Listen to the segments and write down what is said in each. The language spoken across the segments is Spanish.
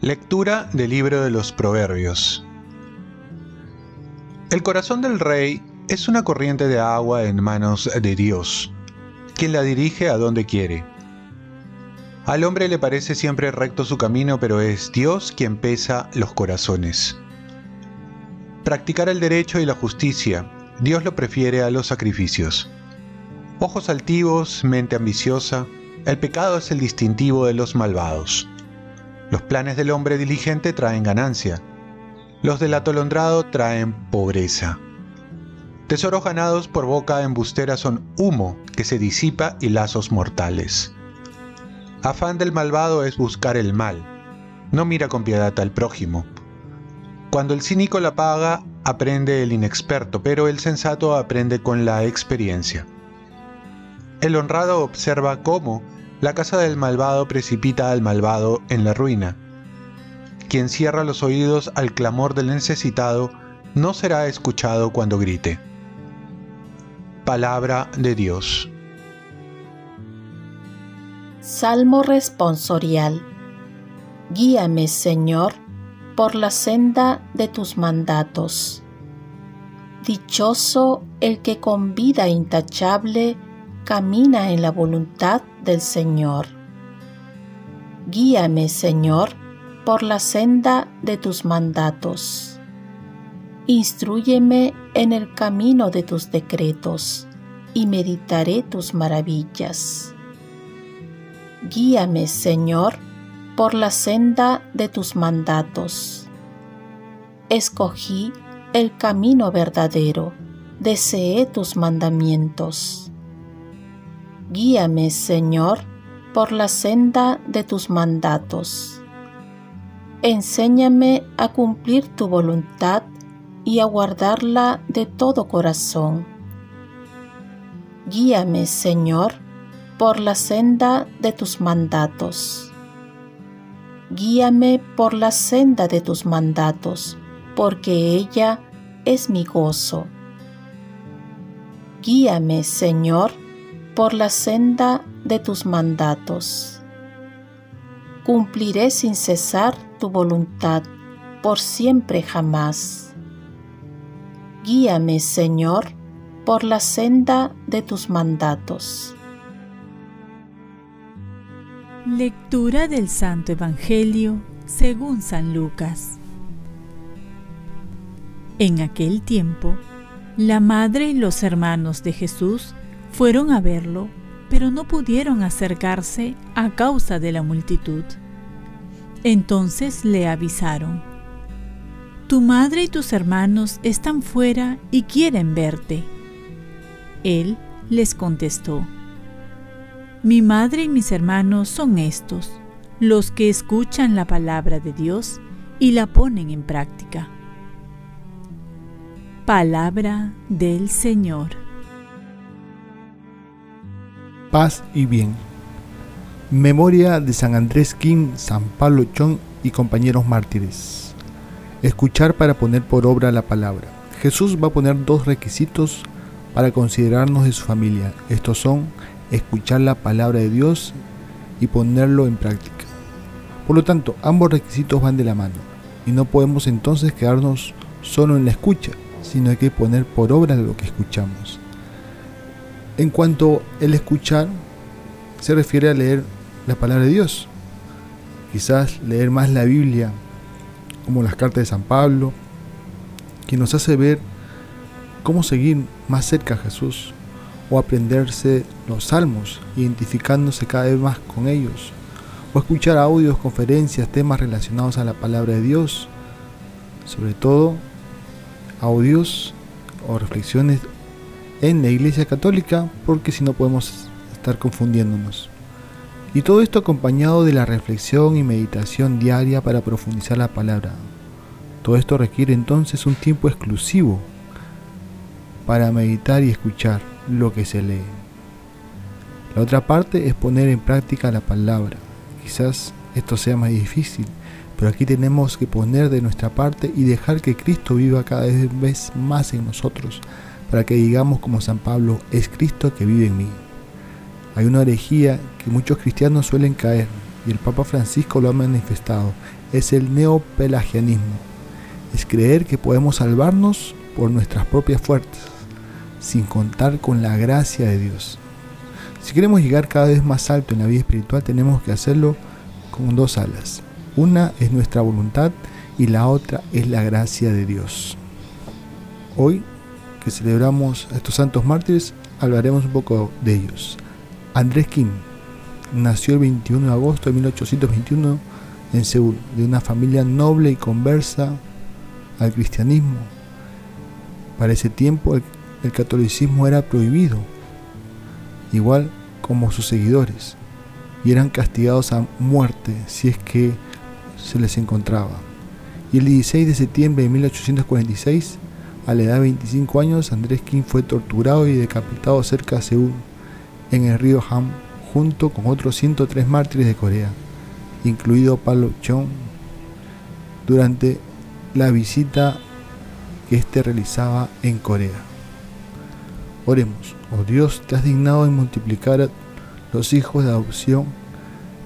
Lectura del libro de los Proverbios. El corazón del rey es una corriente de agua en manos de Dios, quien la dirige a donde quiere. Al hombre le parece siempre recto su camino, pero es Dios quien pesa los corazones. Practicar el derecho y la justicia, Dios lo prefiere a los sacrificios. Ojos altivos, mente ambiciosa, el pecado es el distintivo de los malvados. Los planes del hombre diligente traen ganancia. Los del atolondrado traen pobreza. Tesoros ganados por boca embustera son humo que se disipa y lazos mortales. Afán del malvado es buscar el mal. No mira con piedad al prójimo. Cuando el cínico la paga, aprende el inexperto, pero el sensato aprende con la experiencia. El honrado observa cómo la casa del malvado precipita al malvado en la ruina. Quien cierra los oídos al clamor del necesitado no será escuchado cuando grite. Palabra de Dios. Salmo responsorial. Guíame, Señor, por la senda de tus mandatos. Dichoso el que con vida intachable camina en la voluntad del Señor. Guíame, Señor, por la senda de tus mandatos. Instrúyeme en el camino de tus decretos, y meditaré tus maravillas. Guíame, Señor, por la senda de tus mandatos. Escogí el camino verdadero, deseé tus mandamientos Guíame, Señor, por la senda de tus mandatos. Enséñame a cumplir tu voluntad y a guardarla de todo corazón. Guíame, Señor, por la senda de tus mandatos. Guíame por la senda de tus mandatos, porque ella es mi gozo. Guíame, Señor, por la senda de tus mandatos. Cumpliré sin cesar tu voluntad por siempre jamás. Guíame, Señor, por la senda de tus mandatos. Lectura del Santo Evangelio según San Lucas. En aquel tiempo, la madre y los hermanos de Jesús fueron a verlo, pero no pudieron acercarse a causa de la multitud. Entonces le avisaron, Tu madre y tus hermanos están fuera y quieren verte. Él les contestó, Mi madre y mis hermanos son estos, los que escuchan la palabra de Dios y la ponen en práctica. Palabra del Señor paz y bien. Memoria de San Andrés King, San Pablo Chon y compañeros mártires. Escuchar para poner por obra la palabra. Jesús va a poner dos requisitos para considerarnos de su familia. Estos son escuchar la palabra de Dios y ponerlo en práctica. Por lo tanto, ambos requisitos van de la mano y no podemos entonces quedarnos solo en la escucha, sino hay que poner por obra lo que escuchamos. En cuanto el escuchar, se refiere a leer la palabra de Dios. Quizás leer más la Biblia, como las cartas de San Pablo, que nos hace ver cómo seguir más cerca a Jesús, o aprenderse los salmos, identificándose cada vez más con ellos, o escuchar audios, conferencias, temas relacionados a la palabra de Dios, sobre todo audios o reflexiones en la Iglesia Católica, porque si no podemos estar confundiéndonos. Y todo esto acompañado de la reflexión y meditación diaria para profundizar la palabra. Todo esto requiere entonces un tiempo exclusivo para meditar y escuchar lo que se lee. La otra parte es poner en práctica la palabra. Quizás esto sea más difícil, Pero aquí tenemos que poner de nuestra parte y dejar que Cristo viva cada vez más en nosotros, para que digamos como San Pablo, es Cristo que vive en mí. Hay una herejía que muchos cristianos suelen caer, y el Papa Francisco lo ha manifestado, es el neopelagianismo. Es creer que podemos salvarnos por nuestras propias fuerzas, sin contar con la gracia de Dios. Si queremos llegar cada vez más alto en la vida espiritual, tenemos que hacerlo con dos alas. Una es nuestra voluntad y la otra es la gracia de Dios. Hoy, que celebramos estos santos mártires, hablaremos un poco de ellos. Andrés Kim nació el 21 de agosto de 1821 en Seúl, de una familia noble y conversa al cristianismo. Para ese tiempo el, catolicismo era prohibido, igual como sus seguidores, y eran castigados a muerte si es que se les encontraba. Y el 16 de septiembre de 1846, a la edad de 25 años, Andrés Kim fue torturado y decapitado cerca de Seúl, en el río Ham, junto con otros 103 mártires de Corea, incluido Palo Chong, durante la visita que éste realizaba en Corea. Oremos, oh Dios, te has dignado en multiplicar los hijos de adopción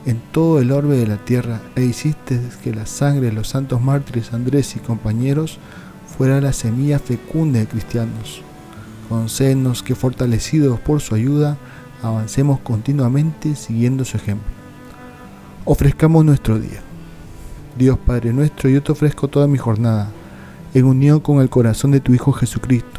en todo el orbe de la tierra e hiciste que la sangre de los santos mártires Andrés y compañeros fuera la semilla fecunda de cristianos. Concédenos que fortalecidos por su ayuda avancemos continuamente siguiendo su ejemplo. Ofrezcamos nuestro día. Dios Padre nuestro, yo te ofrezco toda mi jornada, en unión con el corazón de tu Hijo Jesucristo,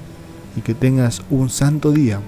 Y que tengas un santo día